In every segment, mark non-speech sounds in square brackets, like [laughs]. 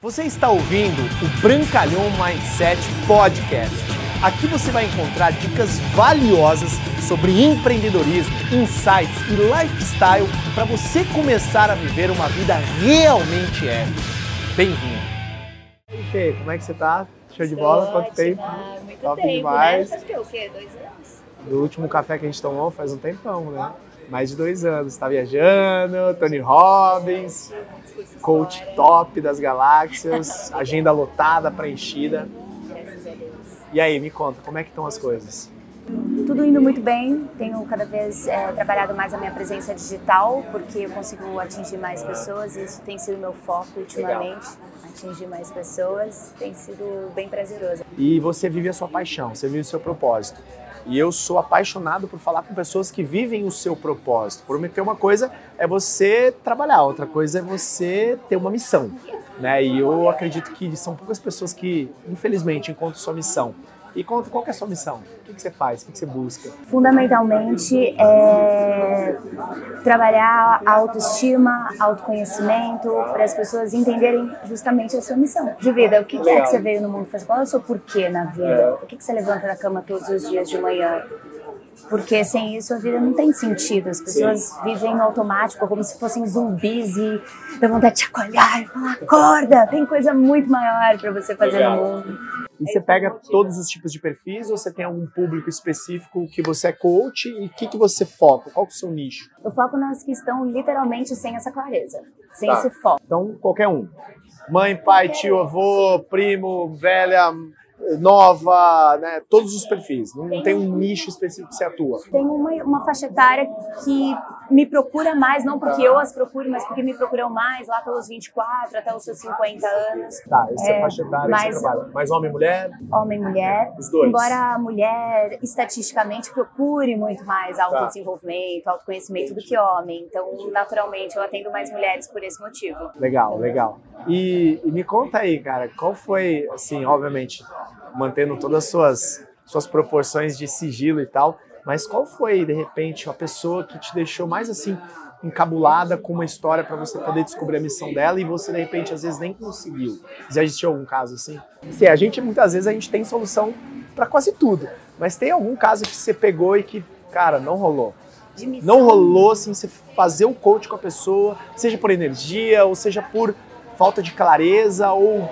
Você está ouvindo o Brancalhão Mindset Podcast. Aqui você vai encontrar dicas valiosas sobre empreendedorismo, insights e lifestyle para você começar a viver uma vida realmente épica. Bem-vindo! E aí, Fê, como é que você tá? Show de bola? Quanto tempo? Muito Top tempo, demais. né? Faz o quê? O quê? Dois anos? Do último café que a gente tomou faz um tempão, né? Mais de dois anos. Tá viajando, Tony Robbins, coach top das galáxias, agenda lotada, preenchida. E aí, me conta, como é que estão as coisas? Tudo indo muito bem. Tenho cada vez é, trabalhado mais a minha presença digital, porque eu consigo atingir mais pessoas e isso tem sido meu foco ultimamente. Atingir mais pessoas tem sido bem prazeroso. E você vive a sua paixão, você vive o seu propósito. E eu sou apaixonado por falar com pessoas que vivem o seu propósito. Prometer uma coisa é você trabalhar, outra coisa é você ter uma missão. Né? E eu acredito que são poucas pessoas que, infelizmente, encontram sua missão. E qual é a sua missão? O que, você faz? O que, você busca? Fundamentalmente é trabalhar a autoestima, autoconhecimento, para as pessoas entenderem justamente a sua missão de vida. O que, que é que você veio no mundo fazer? Qual é o seu porquê na vida? Por que, que você levanta da cama todos os dias de manhã? Porque sem isso a vida não tem sentido. As pessoas vivem no automático, como se fossem zumbis e dá vontade de chacoalhar e falar: acorda! Tem coisa muito maior para você fazer Legal. no mundo. E você pega todos os tipos de perfis ou você tem algum público específico que você é coach e o que, que você foca? Qual que é o seu nicho? Eu foco nas que estão literalmente sem essa clareza, sem Tá. esse foco. Então, qualquer um. Mãe, pai, tio, avô, primo, velha, nova, né? Todos os perfis. Não, não tem um nicho específico que você atua. Tem uma, uma faixa etária que me procura mais, não porque eu as procure, mas porque me procuram mais, lá pelos 24 até os seus 50 anos. Tá, essa é, faixa etária que mas- você trabalha. Mais homem e mulher? Homem e mulher. Os dois. Embora a mulher, estatisticamente, procure muito mais Tá. autodesenvolvimento, autoconhecimento do que homem. Então, naturalmente, eu atendo mais mulheres por esse motivo. Legal, legal. E, e me conta aí, cara, qual foi, assim, obviamente, mantendo todas as suas, suas proporções de sigilo e tal, mas qual foi, de repente, a pessoa que te deixou mais, assim, encabulada com uma história para você poder descobrir a missão dela e você, de repente, às vezes nem conseguiu? Já existiu algum caso assim? Sim, a gente, muitas vezes, a gente tem solução para quase tudo, mas tem algum caso que você pegou e que, cara, não rolou? Não rolou, assim, você fazer o coach com a pessoa, seja por energia, ou seja por falta de clareza, ou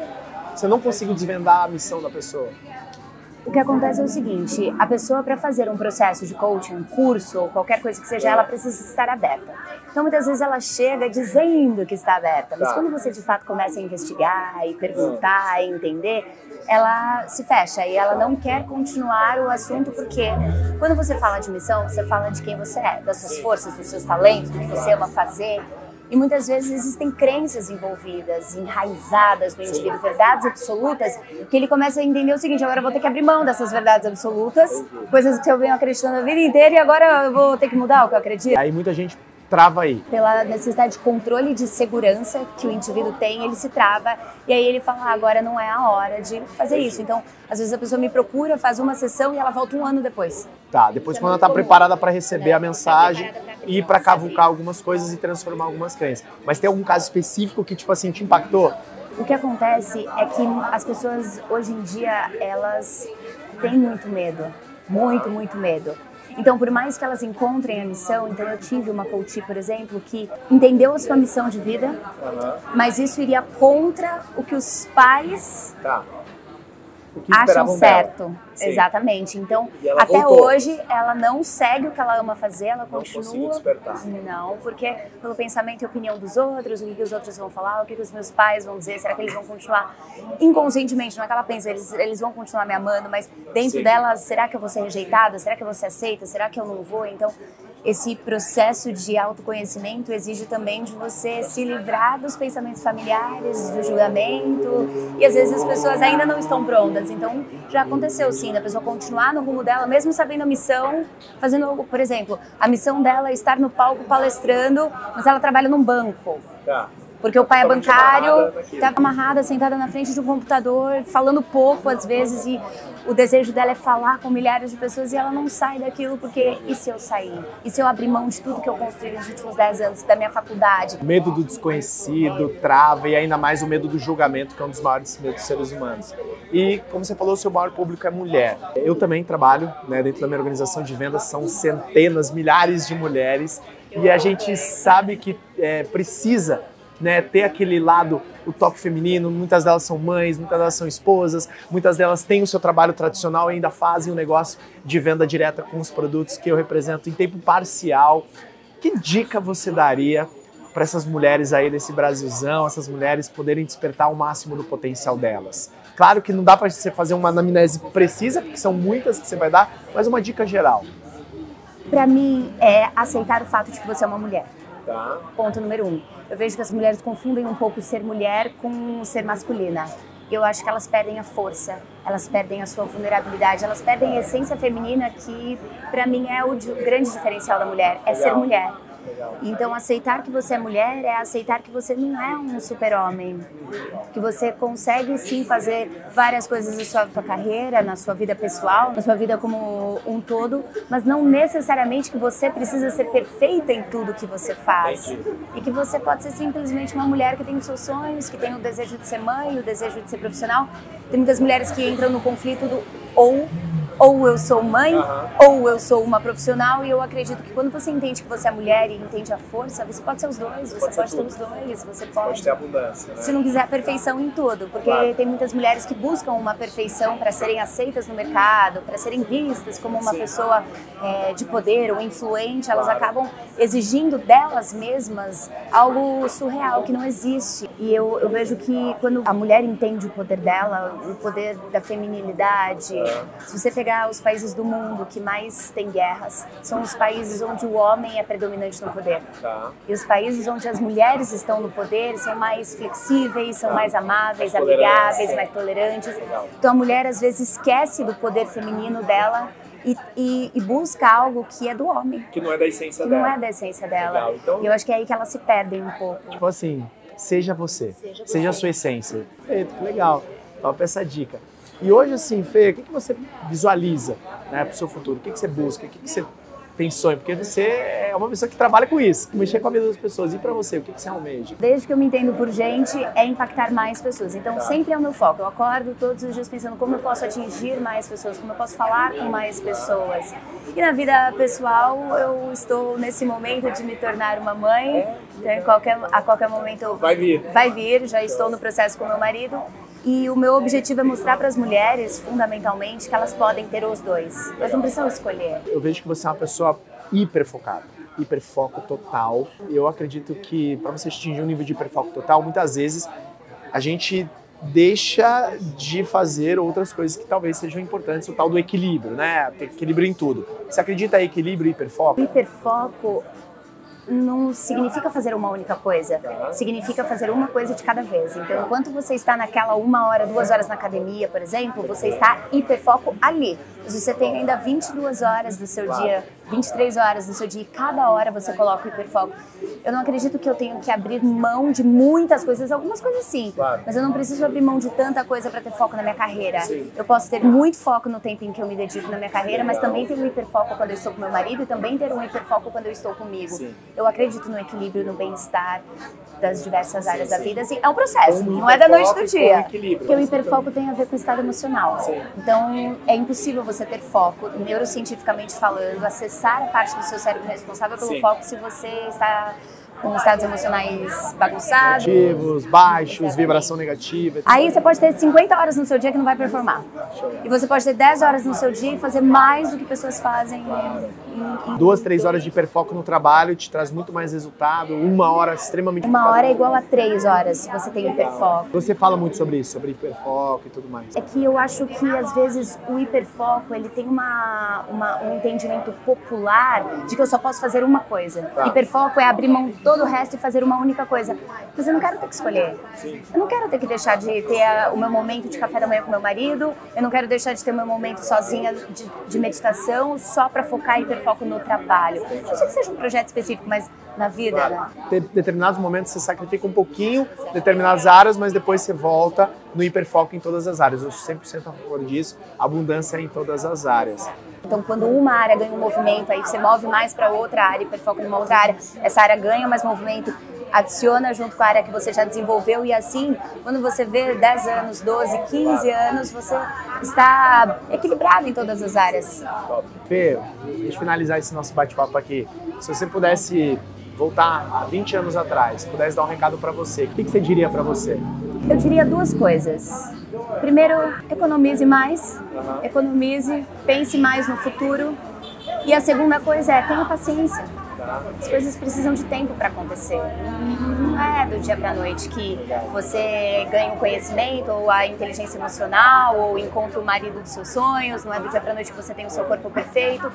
você não conseguiu desvendar a missão da pessoa. O que acontece é o seguinte: a pessoa, para fazer um processo de coaching, um curso ou qualquer coisa que seja, ela precisa estar aberta. Então, muitas vezes ela chega dizendo que está aberta, mas Tá. quando você de fato começa a investigar e perguntar e entender, ela se fecha e ela não quer continuar o assunto porque quando você fala de missão, você fala de quem você é, das suas forças, dos seus talentos, do que você ama fazer. E muitas vezes existem crenças envolvidas, enraizadas no indivíduo, verdades absolutas, que ele começa a entender o seguinte: agora eu vou ter que abrir mão dessas verdades absolutas, coisas que eu venho acreditando a vida inteira, e agora eu vou ter que mudar o que eu acredito. Aí muita gente trava aí. Pela necessidade de controle de segurança que o indivíduo tem, ele se trava e aí ele fala: ah, agora não é a hora de fazer isso. Então, às vezes a pessoa me procura, faz uma sessão e ela volta um ano depois. Tá, depois Isso é quando ela muito tá comum. preparada para receber a Né? mensagem Tá e para cavucar algumas coisas e transformar algumas crenças. Mas tem algum caso específico que, tipo assim, te impactou? O que acontece é que as pessoas hoje em dia elas têm muito medo, muito, muito medo. Então, por mais que elas encontrem a missão, então eu tive uma coach, por exemplo, que entendeu a sua missão de vida, mas isso iria contra o que os pais Tá. O que acham dela? certo. Sim. Exatamente. Então, até voltou. hoje, ela não segue o que ela ama fazer, ela Não continua. despertar. Não, porque pelo pensamento e opinião dos outros, o que, que os outros vão falar, o que, que os meus pais vão dizer, será que eles vão continuar inconscientemente? Não é que ela pensa, eles, eles vão continuar me amando, mas dentro Sim. dela, será que eu vou ser rejeitada? Será que eu vou ser aceita? Será que eu não vou? Então, esse processo de autoconhecimento exige também de você se livrar dos pensamentos familiares, do julgamento. E às vezes as pessoas ainda não estão prontas. Então já aconteceu sim, da pessoa continuar no rumo dela, mesmo sabendo a missão, fazendo algo, por exemplo, a missão dela é estar no palco palestrando, mas ela trabalha num banco Tá. Por Porque o pai é bancário, tá amarrada, sentada na frente de um computador, falando pouco às vezes e o desejo dela é falar com milhares de pessoas e ela não sai daquilo porque e se eu sair? E se eu abrir mão de tudo que eu construí nos últimos 10 anos da minha faculdade? Medo do desconhecido, trava e ainda mais o medo do julgamento, que é um dos maiores medos dos seres humanos. E, como você falou, o seu maior público é mulher. Eu também trabalho né, dentro da minha organização de vendas, são centenas, milhares de mulheres e a gente sabe que é, precisa né, ter aquele lado, o toque feminino. Muitas delas são mães, muitas delas são esposas, muitas delas têm o seu trabalho tradicional e ainda fazem o um negócio de venda direta com os produtos que eu represento em tempo parcial. Que dica você daria para essas mulheres aí desse Brasilzão, essas mulheres poderem despertar o máximo do potencial delas? Claro que não dá para você fazer uma anamnese precisa, porque são muitas que você vai dar, mas uma dica geral. Para mim, é aceitar o fato de que você é uma mulher. Tá. Ponto número um. Eu vejo que as mulheres confundem um pouco ser mulher com ser masculina. Eu acho que elas perdem a força, elas perdem a sua vulnerabilidade, elas perdem a essência feminina que, para mim, é o grande diferencial da mulher, é ser mulher. Então, aceitar que você é mulher é aceitar que você não é um super-homem. Que você consegue sim fazer várias coisas na sua, sua carreira, na sua vida pessoal, na sua vida como um todo, mas não necessariamente que você precisa ser perfeita em tudo que você faz. E que você pode ser simplesmente uma mulher que tem os seus sonhos, que tem o desejo de ser mãe, o desejo de ser profissional. Tem muitas mulheres que entram no conflito do ou ou eu sou mãe, uhum. ou eu sou uma profissional, e eu acredito que quando você entende que você é mulher e entende a força, você pode ser os dois, você pode, pode ter os dois, você pode. Pode ter abundância, né? Se não quiser a perfeição em tudo, porque claro. tem muitas mulheres que buscam uma perfeição para serem aceitas no mercado, para serem vistas como uma Sim. pessoa é, de poder ou influente, elas claro. acabam exigindo delas mesmas algo surreal que não existe. E eu, eu vejo que quando a mulher entende o poder dela, o poder da feminilidade, é. se você pegar pegar os países do mundo que mais têm guerras, são os países onde o homem é predominante no poder. Tá. E os países onde as mulheres estão no poder são mais flexíveis, são tá. mais amáveis, mais amigáveis, mais tolerantes. Legal. Então a mulher às vezes esquece do poder feminino dela e, e, e, busca algo que é do homem. Que não é da essência que dela. Que não é da essência dela. Então... E eu acho que é aí que elas se perdem um pouco. Tipo assim, seja você. Seja, seja a sua essência. Perfeito, que legal. Top essa dica. E hoje, assim, Fê, o que, que você visualiza né, para o seu futuro? O que, que você busca? O que, que você pensou em? Porque você é uma pessoa que trabalha com isso, mexer com a vida das pessoas. E para você, o que, que você almeja? Desde que eu me entendo por gente, é impactar mais pessoas. Então, tá. sempre é o meu foco. Eu acordo todos os dias pensando como eu posso atingir mais pessoas, como eu posso falar com mais pessoas. E na vida pessoal, eu estou nesse momento de me tornar uma mãe. Então, qualquer, a qualquer momento vai vir. Vai vir. Já estou no processo com meu marido. E o meu objetivo é mostrar para as mulheres, fundamentalmente, que elas podem ter os dois. Elas não precisam escolher. Eu vejo que você é uma pessoa hiper focada, hiperfoco total. Eu acredito que para você atingir um nível de hiperfoco total, muitas vezes a gente deixa de fazer outras coisas que talvez sejam importantes, o tal do equilíbrio, né? Equilíbrio em tudo. Você acredita em equilíbrio e hiperfoco? Hiperfoco não significa fazer uma única coisa, significa fazer uma coisa de cada vez. Então, enquanto você está naquela uma hora, duas horas na academia, por exemplo, você está hiperfoco ali. Você tem ainda 22 horas do seu dia 23 horas do seu dia e cada hora você coloca o hiperfoco. Eu não acredito que eu tenho que abrir mão de muitas coisas, algumas coisas sim, claro. mas eu não preciso abrir mão de tanta coisa para ter foco na minha carreira. Sim. Eu posso ter muito foco no tempo em que eu me dedico na minha carreira, mas também ter um hiperfoco quando eu estou com meu marido e também ter um hiperfoco quando eu estou comigo. Sim. Eu acredito no equilíbrio, no bem-estar das diversas áreas sim, da vida. Assim, é um processo, não é da noite do dia. Porque o hiperfoco tem a ver com o estado emocional. Então, é impossível você ter foco, neurocientificamente falando, acessar a parte do seu cérebro responsável pelo Sim. foco se você está com estados emocionais bagunçados. Negativos, baixos, vibração negativa. Aí você pode ter 50 horas no seu dia que não vai performar. E você pode ter 10 horas no seu dia e fazer mais do que pessoas fazem. Em, em... Duas, três horas de hiperfoco no trabalho te traz muito mais resultado. Uma hora extremamente. Uma hora é igual a três horas se você tem hiperfoco. Você fala muito sobre isso, sobre hiperfoco e tudo mais. É que eu acho que às vezes o hiperfoco ele tem uma, uma um entendimento popular de que eu só posso fazer uma coisa. Tá. Hiperfoco é abrir mão todo o resto e fazer uma única coisa. Mas eu não quero ter que escolher. Eu não quero ter que deixar de ter a, o meu momento de café da manhã com meu marido, eu não quero deixar de ter o meu momento sozinha de, de meditação só para focar e hiperfoco no trabalho. Eu sei que seja um projeto específico, mas na vida, né? Ter determinados momentos você sacrifica um pouquinho, determinadas áreas, mas depois você volta no hiperfoco em todas as áreas. Eu sou 100% a favor disso, abundância em todas as áreas. Então, quando uma área ganha um movimento, aí você move mais para outra área, hiperfoca em uma outra área, essa área ganha mais movimento, adiciona junto com a área que você já desenvolveu e assim, quando você vê 10 anos, 12, 15 anos, você está equilibrado em todas as áreas. Fê, deixa eu finalizar esse nosso bate-papo aqui. Se você pudesse voltar a 20 anos atrás, pudesse dar um recado para você, o que, que você diria para você? Eu diria duas coisas. Primeiro, economize mais, economize, pense mais no futuro. E a segunda coisa é tenha paciência. As coisas precisam de tempo para acontecer. Não é do dia para noite que você ganha o conhecimento ou a inteligência emocional ou encontra o marido dos seus sonhos. Não é do dia para noite que você tem o seu corpo perfeito.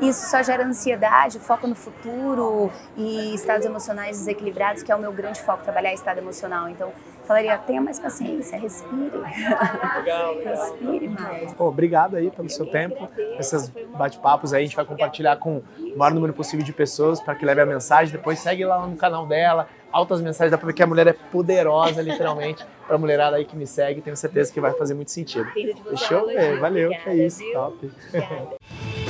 Isso só gera ansiedade, foco no futuro e estados emocionais desequilibrados, que é o meu grande foco, trabalhar estado emocional. Então, falaria, tenha mais paciência, respire. respire mais. Pô, obrigado aí pelo seu tempo, esses bate-papos aí, a gente vai compartilhar com o maior número possível de pessoas para que leve a mensagem, depois segue lá no canal dela, altas mensagens, dá pra ver que a mulher é poderosa, literalmente, pra mulherada aí que me segue, tenho certeza que vai fazer muito sentido. Fechou? É, valeu, que é isso, top. [laughs]